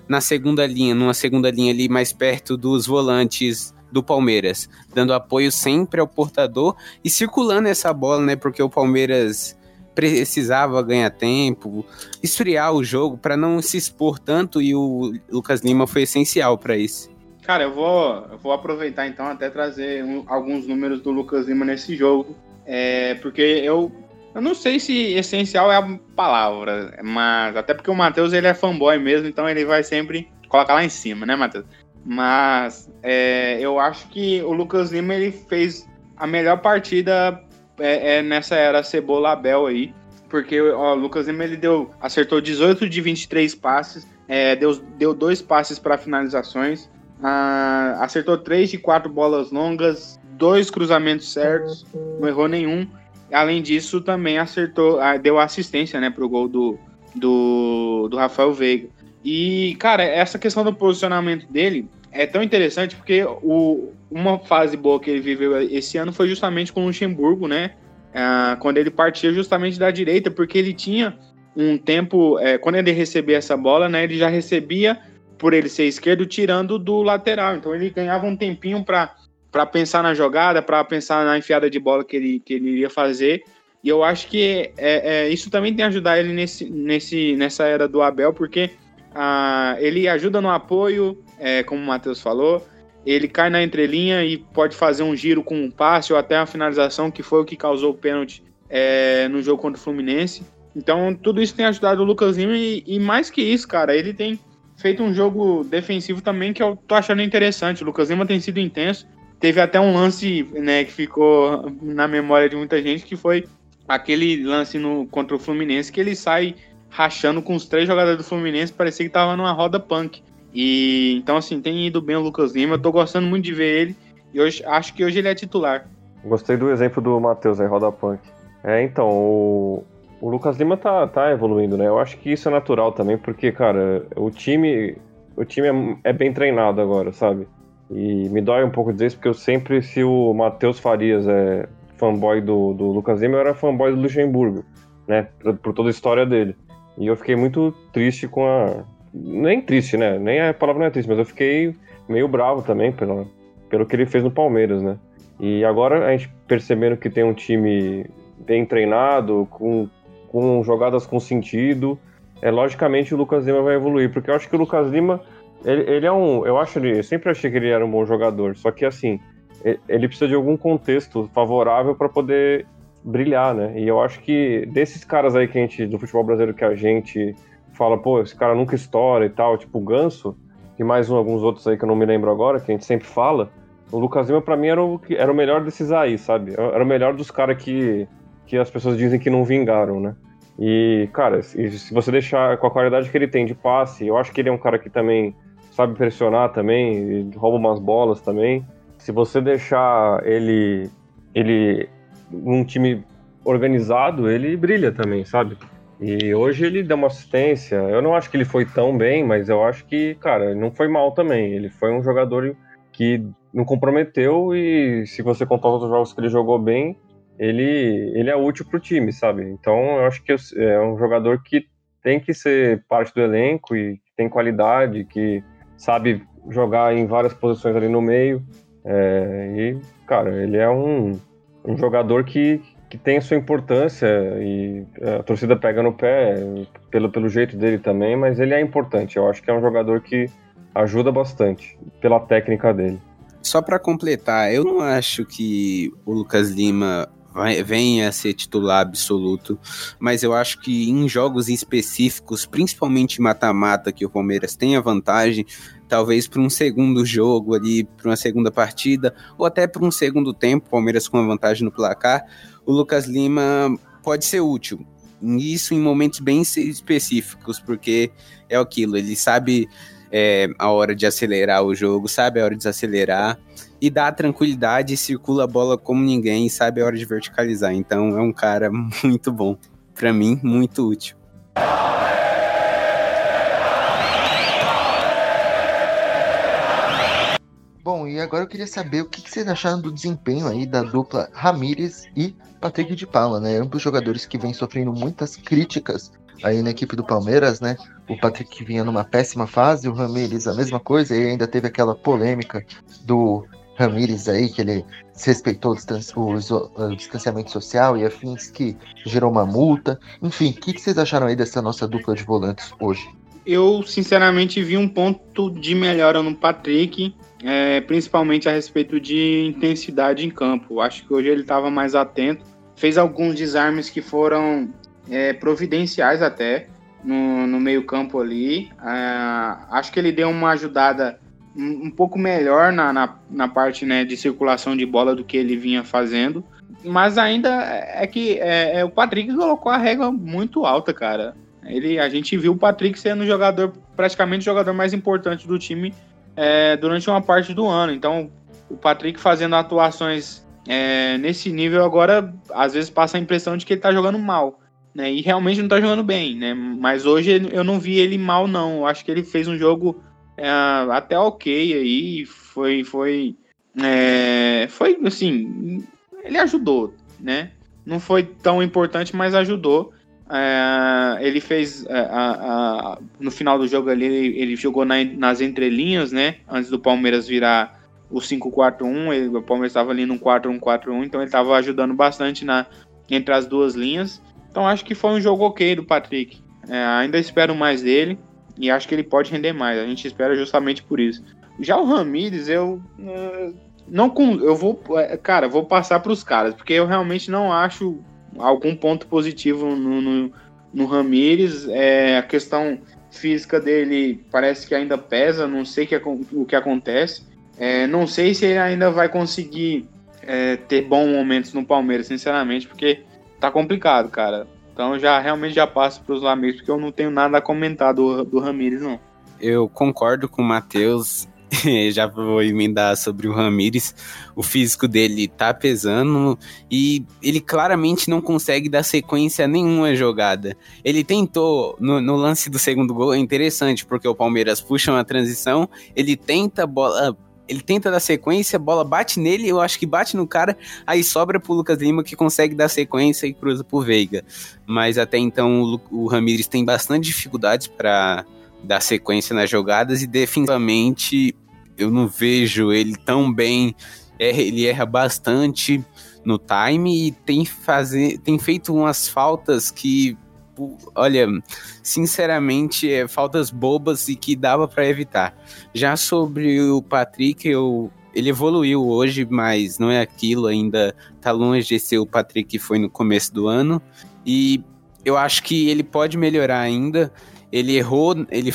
na segunda linha, numa segunda linha ali mais perto dos volantes do Palmeiras, dando apoio sempre ao portador e circulando essa bola, né? Porque o Palmeiras precisava ganhar tempo, esfriar o jogo para não se expor tanto e o Lucas Lima foi essencial para isso. Cara, eu vou, eu vou aproveitar então até trazer um, alguns números do Lucas Lima nesse jogo, é, porque eu, eu não sei se essencial é a palavra, mas até porque o Matheus ele é fanboy mesmo, então ele vai sempre colocar lá em cima, né, Matheus? Mas é, eu acho que o Lucas Lima ele fez a melhor partida é, é nessa era Cebola Abel aí. Porque ó, o Lucas Lima ele deu, acertou 18 de 23 passes, é, deu, deu dois passes para finalizações, ah, acertou 3 de 4 bolas longas, dois cruzamentos certos, não errou nenhum. Além disso, também acertou, ah, deu assistência né, para o gol do, do, do Rafael Veiga. E, cara, essa questão do posicionamento dele é tão interessante porque o, uma fase boa que ele viveu esse ano foi justamente com o Luxemburgo, né? Ah, quando ele partia justamente da direita, porque ele tinha um tempo, é, quando ele recebia essa bola, né? Ele já recebia, por ele ser esquerdo, tirando do lateral. Então ele ganhava um tempinho para pensar na jogada, para pensar na enfiada de bola que ele, que ele iria fazer. E eu acho que é, é, isso também tem ajudar ele nesse, nesse, nessa era do Abel, porque ah, ele ajuda no apoio, é, como o Matheus falou. Ele cai na entrelinha e pode fazer um giro com um passe ou até uma finalização, que foi o que causou o pênalti é, no jogo contra o Fluminense. Então, tudo isso tem ajudado o Lucas Lima e, e, mais que isso, cara, ele tem feito um jogo defensivo também que eu tô achando interessante. O Lucas Lima tem sido intenso. Teve até um lance né, que ficou na memória de muita gente, que foi aquele lance no, contra o Fluminense, que ele sai rachando com os três jogadores do Fluminense, parecia que tava numa roda punk. E então, assim, tem ido bem o Lucas Lima, eu tô gostando muito de ver ele, e hoje acho que hoje ele é titular. Gostei do exemplo do Matheus aí, roda punk. É, então, o, o Lucas Lima tá, tá evoluindo, né? Eu acho que isso é natural também, porque, cara, o time, o time é, é bem treinado agora, sabe? E me dói um pouco dizer isso, porque eu sempre, se o Matheus Farias é fanboy do, do Lucas Lima, eu era fanboy do Luxemburgo, né? Por, por toda a história dele. E eu fiquei muito triste com a. Nem triste, né? Nem a palavra não é triste, mas eu fiquei meio bravo também pelo, pelo que ele fez no Palmeiras, né? E agora a gente percebendo que tem um time bem treinado, com, com jogadas com sentido, é, logicamente o Lucas Lima vai evoluir, porque eu acho que o Lucas Lima, ele, ele é um, eu acho ele, eu sempre achei que ele era um bom jogador, só que assim, ele precisa de algum contexto favorável para poder brilhar, né? E eu acho que desses caras aí que a gente, do futebol brasileiro que a gente fala, pô, esse cara nunca estoura e tal, tipo o Ganso, e mais um, alguns outros aí que eu não me lembro agora, que a gente sempre fala, o Lucas Lima pra mim era o, era o melhor desses aí, sabe? Era o melhor dos caras que, que as pessoas dizem que não vingaram, né? E, cara, se você deixar com a qualidade que ele tem de passe, eu acho que ele é um cara que também sabe pressionar também, rouba umas bolas também. Se você deixar ele ele um time organizado, ele brilha também, sabe? E hoje ele deu uma assistência. Eu não acho que ele foi tão bem, mas eu acho que, cara, não foi mal também. Ele foi um jogador que não comprometeu e se você contar os jogos que ele jogou bem, ele, ele é útil para o time, sabe? Então eu acho que é um jogador que tem que ser parte do elenco e tem qualidade, que sabe jogar em várias posições ali no meio. É, e, cara, ele é um, um jogador que, que tem sua importância e a torcida pega no pé pelo, pelo jeito dele também, mas ele é importante. Eu acho que é um jogador que ajuda bastante pela técnica dele. Só para completar, eu não acho que o Lucas Lima venha a ser titular absoluto, mas eu acho que em jogos específicos, principalmente mata-mata, que o Palmeiras tem a vantagem, talvez para um segundo jogo ali, para uma segunda partida, ou até para um segundo tempo, Palmeiras com a vantagem no placar, o Lucas Lima pode ser útil. Isso em momentos bem específicos, porque é aquilo, ele sabe é, a hora de acelerar o jogo, sabe a hora de desacelerar e dá tranquilidade, circula a bola como ninguém, sabe a hora de verticalizar. Então é um cara muito bom. Para mim, muito útil. Bom, e agora eu queria saber o que vocês acharam do desempenho aí da dupla Ramires e Patrick de Paula, né? Ambos jogadores que vêm sofrendo muitas críticas aí na equipe do Palmeiras, né? O Patrick vinha numa péssima fase, o Ramires a mesma coisa, e ainda teve aquela polêmica do Ramires aí, que ele respeitou o, o, distanciamento social e afins que gerou uma multa. Enfim, o que, que vocês acharam aí dessa nossa dupla de volantes hoje? Eu, sinceramente, vi um ponto de melhora no Patrick, é, principalmente a respeito de intensidade em campo. Acho que hoje ele estava mais atento. Fez alguns desarmes que foram é, providenciais até no, no meio-campo ali. É, acho que ele deu uma ajudada um, pouco melhor na, na, na, parte né, de circulação de bola do que ele vinha fazendo. Mas ainda é que é, é, o Patrick colocou a regra muito alta, cara. Ele, a gente viu o Patrick sendo jogador, praticamente o jogador mais importante do time é, durante uma parte do ano. Então, o Patrick fazendo atuações é, nesse nível agora, às vezes passa a impressão de que ele tá jogando mal né? E realmente não tá jogando bem, né? Mas hoje eu não vi ele mal, não. Eu acho que ele fez um jogo é, até ok aí. Foi, foi, é, foi assim, ele ajudou, né? Não foi tão importante, mas ajudou. É, ele fez é, a, a, no final do jogo ali, ele, ele jogou na, nas entrelinhas, né? Antes do Palmeiras virar o 5-4-1, o Palmeiras estava ali no 4-1-4-1, então ele estava ajudando bastante na, entre as duas linhas. Então acho que foi um jogo ok do Patrick. É, ainda espero mais dele e acho que ele pode render mais. A gente espera justamente por isso. Já o Ramires, eu uh, não eu vou, é, cara, vou passar para os caras porque eu realmente não acho algum ponto positivo no, no, no Ramires. É, a questão física dele parece que ainda pesa. Não sei que, o que acontece. É, não sei se ele ainda vai conseguir é, ter bons momentos no Palmeiras, sinceramente, porque tá complicado, cara. Então já realmente já passo para os amigos, porque eu não tenho nada a comentar do, do Ramires, não. Eu concordo com o Matheus. já vou emendar sobre o Ramires. O físico dele tá pesando e ele claramente não consegue dar sequência a nenhuma jogada. Ele tentou no, no lance do segundo gol, é interessante, porque o Palmeiras puxa uma transição, ele tenta a bola ele tenta dar sequência, a bola bate nele, eu acho que bate no cara, aí sobra pro Lucas Lima que consegue dar sequência e cruza pro Veiga. Mas até então o, o Ramires tem bastante dificuldades para dar sequência nas jogadas e definitivamente eu não vejo ele tão bem. É, ele erra bastante no time e tem, fazer, tem feito umas faltas que olha, sinceramente, é, faltas bobas e que dava para evitar. Já sobre o Patrick, eu, ele evoluiu hoje, mas não é aquilo, ainda tá longe de ser o Patrick que foi no começo do ano. E eu acho que ele pode melhorar ainda. Ele errou, ele,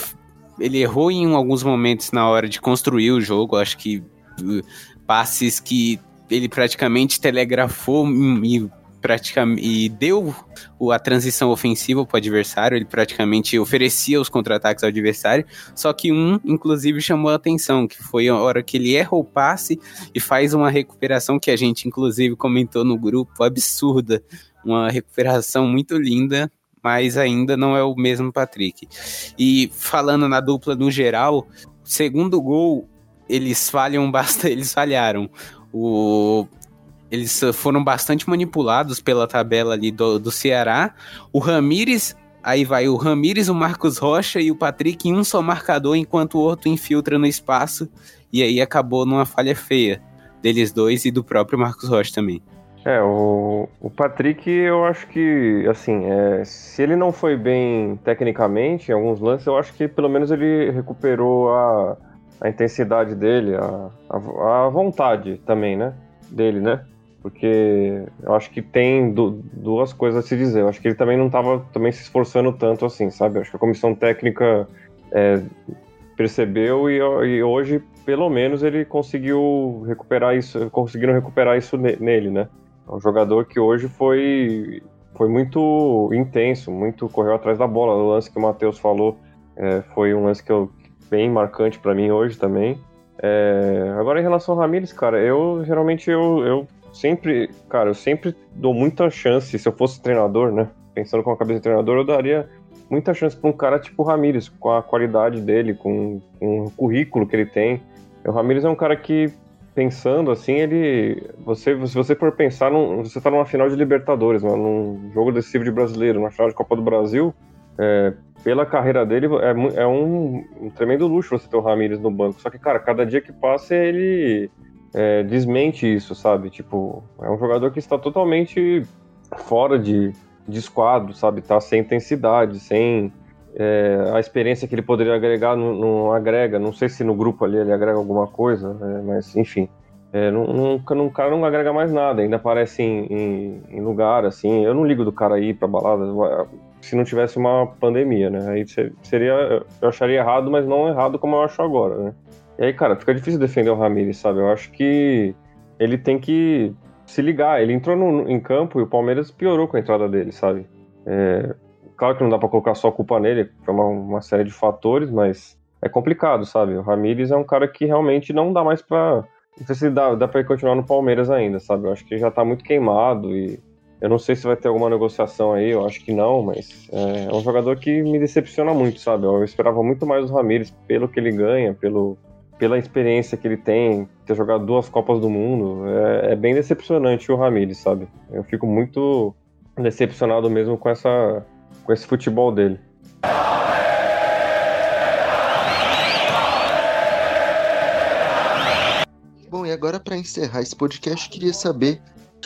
ele errou em alguns momentos na hora de construir o jogo. Acho que uh, passes que ele praticamente telegrafou e praticamente e deu a transição ofensiva para o adversário, ele praticamente oferecia os contra-ataques ao adversário, só que um, inclusive, chamou a atenção, que foi a hora que ele erra o passe e faz uma recuperação que a gente, inclusive, comentou no grupo, absurda, uma recuperação muito linda, mas ainda não é o mesmo Patrick. E falando na dupla no geral, segundo gol, eles falham bastante, eles falharam. O, eles foram bastante manipulados pela tabela ali do, do Ceará. O Ramires, aí vai o Ramires, o Marcos Rocha e o Patrick em um só marcador, enquanto o outro infiltra no espaço. E aí acabou numa falha feia deles dois e do próprio Marcos Rocha também. É, o, o Patrick, eu acho que, assim, é, se ele não foi bem tecnicamente em alguns lances, eu acho que pelo menos ele recuperou a, a intensidade dele, a, a, a, vontade também, né? Dele, né? Porque eu acho que tem du, duas coisas a se dizer. Eu acho que ele também não estava também se esforçando tanto assim, sabe? Eu acho que a comissão técnica é, percebeu e, e, hoje, pelo menos, ele conseguiu recuperar isso, conseguiram recuperar isso nele, né? É um jogador que hoje foi, foi muito intenso, muito correu atrás da bola. O lance que o Matheus falou é, foi um lance que eu, bem marcante para mim hoje também. É, agora em relação ao Ramires, cara, eu geralmente eu, eu sempre, cara, eu sempre dou muita chance, se eu fosse treinador, né? Pensando com a cabeça de treinador, eu daria muita chance para um cara tipo o Ramires, com a qualidade dele, com, com, o currículo que ele tem. O Ramires é um cara que, pensando assim, ele. Você, se você for pensar, num, você tá numa final de Libertadores, num jogo decisivo de brasileiro, numa final de Copa do Brasil. É, pela carreira dele, é, é um, um, tremendo luxo você ter o Ramires no banco. Só que, cara, cada dia que passa ele é, desmente isso, sabe? Tipo, é um jogador que está totalmente fora de, de esquadro, sabe? Tá sem intensidade, sem é, a experiência que ele poderia agregar, não, não, agrega. Não sei se no grupo ali ele agrega alguma coisa, né? mas enfim. É, não, não, o cara não agrega mais nada, ainda aparece em, em, em, lugar, assim. Eu não ligo do cara ir pra balada se não tivesse uma pandemia, né? Aí seria, eu acharia errado, mas não errado como eu acho agora, né? E aí, cara, fica difícil defender o Ramirez, sabe? Eu acho que ele tem que se ligar. Ele entrou no, em campo e o Palmeiras piorou com a entrada dele, sabe? É, claro que não dá para colocar só a culpa nele, foi uma, uma, série de fatores, mas é complicado, sabe? O Ramires é um cara que realmente não dá mais pra. Não sei se dá, dá pra ele continuar no Palmeiras ainda, sabe? Eu acho que já tá muito queimado e eu não sei se vai ter alguma negociação aí, eu acho que não, mas é, é um jogador que me decepciona muito, sabe? Eu esperava muito mais do Ramires pelo que ele ganha, pelo, pela experiência que ele tem, ter jogado duas Copas do Mundo. É, é bem decepcionante o Ramires, sabe? Eu fico muito decepcionado mesmo com, essa, com esse futebol dele. Bom, e agora para encerrar esse podcast, queria saber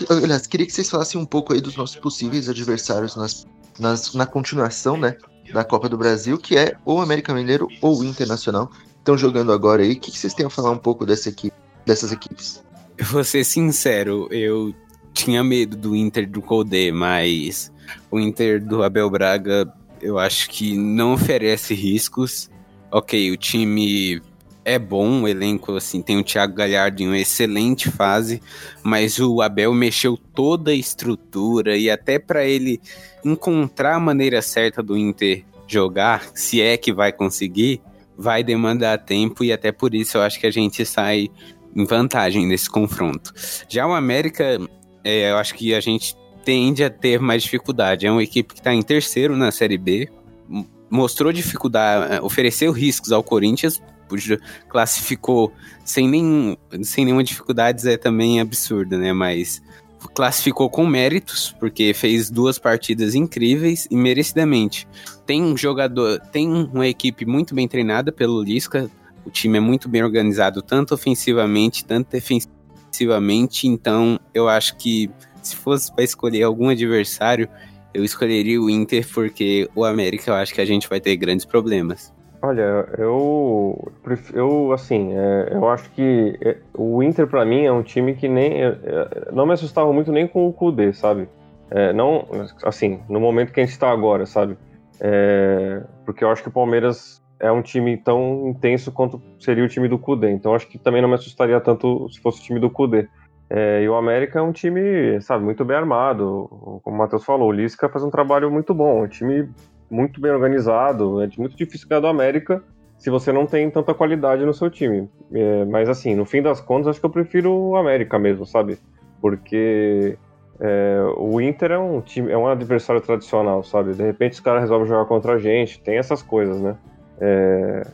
Aliás, queria que vocês falassem um pouco aí dos nossos possíveis adversários nas, nas, na continuação, né? Da Copa do Brasil, que é ou América Mineiro ou Internacional. Estão jogando agora aí. O que, que vocês têm a falar um pouco dessa equipe, dessas equipes? Eu vou ser sincero, eu tinha medo do Inter do Colde, mas o Inter do Abel Braga eu acho que não oferece riscos. Ok, o time é bom, o elenco assim, tem o Thiago Galhardo em uma excelente fase, mas o Abel mexeu toda a estrutura e até para ele encontrar a maneira certa do Inter jogar, se é que vai conseguir, vai demandar tempo e até por isso eu acho que a gente sai em vantagem nesse confronto. Já o América, é, eu acho que a gente tende a ter mais dificuldade. É uma equipe que está em terceiro na Série B, mostrou dificuldade, ofereceu riscos ao Corinthians, classificou sem, nem, sem nenhuma dificuldade é também absurdo, né? Mas classificou com méritos, porque fez duas partidas incríveis e merecidamente. Tem um jogador, tem uma equipe muito bem treinada pelo Lisca, o time é muito bem organizado, tanto ofensivamente, tanto defensivamente, então eu acho que se fosse para escolher algum adversário, eu escolheria o Inter porque o América eu acho que a gente vai ter grandes problemas. Olha, eu, eu assim, é, eu acho que é, o Inter para mim é um time que nem é, é, não me assustava muito nem com o Kudê, sabe? É, não, assim, no momento que a gente está agora, sabe? É, porque eu acho que o Palmeiras é um time tão intenso quanto seria o time do Kudê, então acho que também não me assustaria tanto se fosse o time do Kudê. e o América é um time, sabe, muito bem armado, como o Matheus falou, o Lisca faz um trabalho muito bom, um time muito bem organizado. É muito difícil ganhar do América se você não tem tanta qualidade no seu time. É, mas assim, no fim das contas, acho que eu prefiro o América mesmo, sabe? Porque é, o Inter é um time, é um adversário tradicional, sabe? De repente os caras resolvem jogar contra a gente, tem essas coisas, né? É,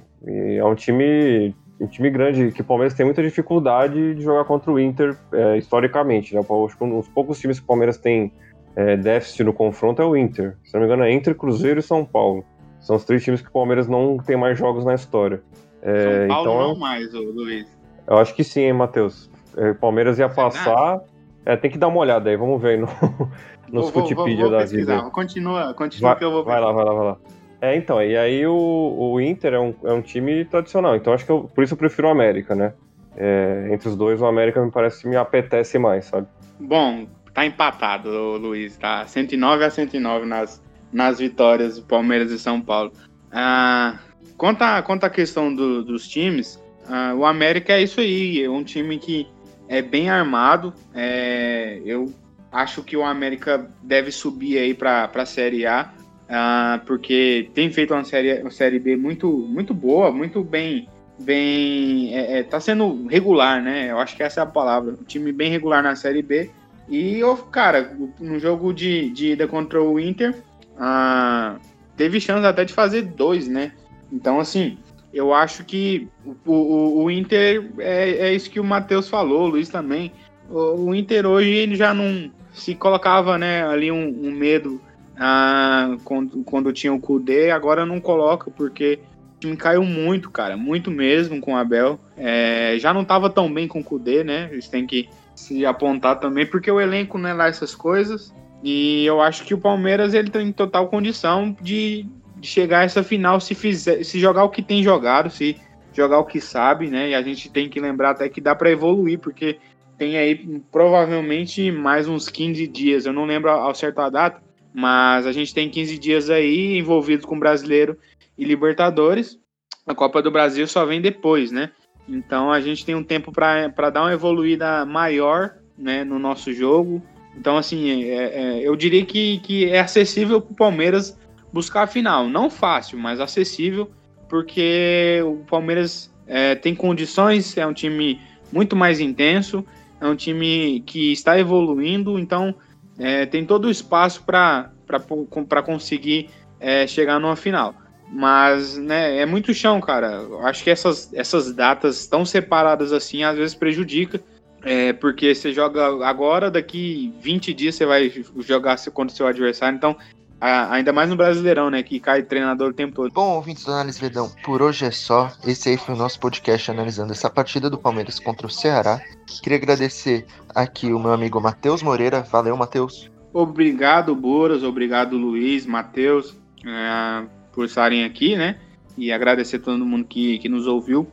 é um time um time grande que o Palmeiras tem muita dificuldade de jogar contra o Inter é, historicamente, né? Acho que um dos poucos times que o Palmeiras tem é, déficit no confronto é o Inter. Se não me engano, é Inter, Cruzeiro e São Paulo. São os três times que o Palmeiras não tem mais jogos na história. É, São Paulo então, não mais, Luiz. Eu acho que sim, hein, Matheus. É, Palmeiras ia passar. É, tem que dar uma olhada aí, vamos ver aí no, nos Futipedia da vida. Continua, continua vai, que eu vou Vai lá, vai lá, vai lá. É, então, e aí o, o Inter é um, é um time tradicional, então acho que eu, por isso eu prefiro o América, né? É, entre os dois, o América me parece que me apetece mais, sabe? Bom, tá empatado, Luiz, tá? 109 a 109 nas, nas vitórias do Palmeiras e São Paulo. Ah, quanto, a, quanto à questão do, dos times, ah, o América é isso aí, é um time que é bem armado. É, eu acho que o América deve subir aí para a Série A, ah, porque tem feito uma série, uma série B muito, muito boa, muito bem. Bem, é, é, tá sendo regular, né? Eu acho que essa é a palavra. Um time bem regular na Série B e, cara, no jogo de, de ida contra o Inter, ah, teve chance até de fazer dois, né? Então, assim, eu acho que o, o, o Inter é, é, isso que o Matheus falou, o Luiz também. O, o, Inter hoje ele já não se colocava né, ali um, um medo ah, quando, quando tinha o Kudê, agora não coloca, porque o time caiu muito, cara, muito mesmo com o Abel. É, já não estava tão bem com o Kudê, né? Eles têm que se apontar também, porque o elenco não é lá essas coisas. E eu acho que o Palmeiras ele tem total condição de, de chegar a essa final se fizer, se jogar o que tem jogado, se jogar o que sabe, né? E a gente tem que lembrar até que dá para evoluir, porque tem aí provavelmente mais uns 15 dias, eu não lembro ao certo a data, mas a gente tem 15 dias aí envolvidos com Brasileiro e Libertadores. A Copa do Brasil só vem depois, né? Então a gente tem um tempo para dar uma evoluída maior né, no nosso jogo. Então, assim, é, é, eu diria que, que é acessível para o Palmeiras buscar a final. Não fácil, mas acessível, porque o Palmeiras é, tem condições, é um time muito mais intenso, é um time que está evoluindo, então é, tem todo o espaço para conseguir é, chegar numa final. Mas, né, é muito chão, cara. Acho que essas, essas datas tão separadas assim, às vezes prejudica. É, porque você joga agora, daqui 20 dias você vai jogar contra o seu adversário. Então, a, ainda mais no Brasileirão, né? Que cai treinador o tempo todo. Bom, ouvintes do Análise Verdão, por hoje é só. Esse aí foi o nosso podcast analisando essa partida do Palmeiras contra o Ceará. Queria agradecer aqui o meu amigo Matheus Moreira. Valeu, Matheus. Obrigado, Boras. Obrigado, Luiz, Matheus. É por estarem aqui, né? E agradecer a todo mundo que, que nos ouviu.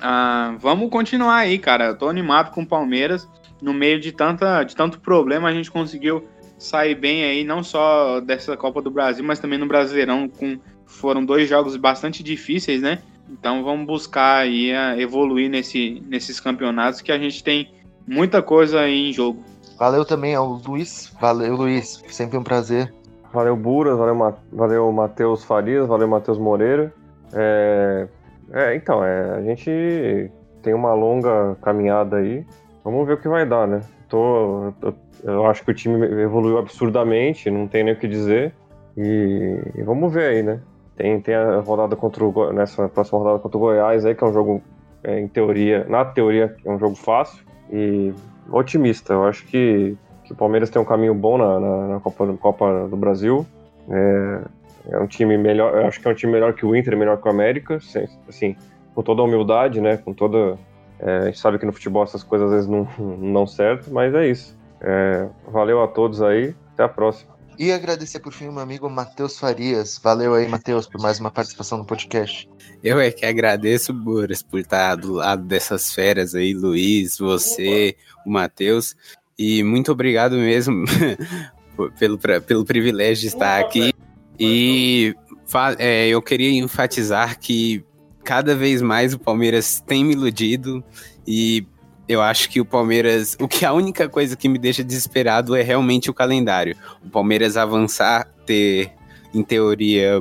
Ah, vamos continuar aí, cara. Eu tô animado com o Palmeiras. No meio de, tanta, de tanto problema, a gente conseguiu sair bem aí, não só dessa Copa do Brasil, mas também no Brasileirão. Com, foram dois jogos bastante difíceis, né? Então vamos buscar aí evoluir nesse, nesses campeonatos que a gente tem muita coisa aí em jogo. Valeu também ao Luiz. Valeu, Luiz. Sempre um prazer Valeu Buras, valeu, valeu Matheus Farias, valeu Matheus Moreira. É, é, então, é, a gente tem uma longa caminhada aí. Vamos ver o que vai dar, né? Tô, eu, eu acho que o time evoluiu absurdamente, não tem nem o que dizer. E, e, vamos ver aí, né? Tem, tem a rodada contra o, nessa próxima rodada contra o Goiás aí, que é um jogo, é, em teoria, na teoria, é um jogo fácil. E otimista. Eu acho que que o Palmeiras tem um caminho bom na, na, na Copa, Copa, do Brasil. É, é, um time melhor, eu acho que é um time melhor que o Inter, melhor que o América, assim, com toda a humildade, né? Com toda. É, a gente sabe que no futebol essas coisas às vezes não, não dão certo, mas é isso. É, valeu a todos aí, até a próxima. E agradecer por fim o meu amigo Matheus Farias. Valeu aí, Matheus, por mais uma participação no podcast. Eu é que agradeço, Boris, por estar do lado dessas feras aí, Luiz, você, o Matheus. E muito obrigado mesmo pelo, pelo privilégio de estar aqui. E é, eu queria enfatizar que cada vez mais o Palmeiras tem me iludido e eu acho que o Palmeiras. O que a única coisa que me deixa desesperado é realmente o calendário. O Palmeiras avançar, ter, em teoria,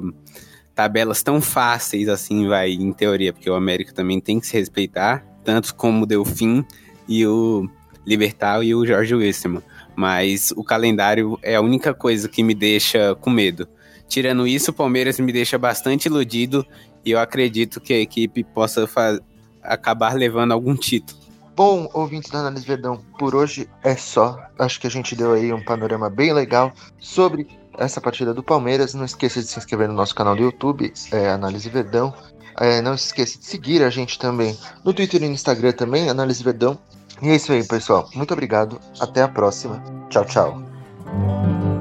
tabelas tão fáceis assim, vai, em teoria, porque o América também tem que se respeitar, tanto como o Delfim e o Libertal e o Jorge Wilson. Mas o calendário é a única coisa que me deixa com medo. Tirando isso, o Palmeiras me deixa bastante iludido e eu acredito que a equipe possa acabar levando algum título. Bom, ouvintes da Análise Verdão, por hoje é só. Acho que a gente deu aí um panorama bem legal sobre essa partida do Palmeiras. Não esqueça de se inscrever no nosso canal do YouTube, é, Análise Verdão. É, não se esqueça de seguir a gente também no Twitter e no Instagram também, Análise Verdão. E é isso aí, pessoal. Muito obrigado. Até a próxima. Tchau, tchau.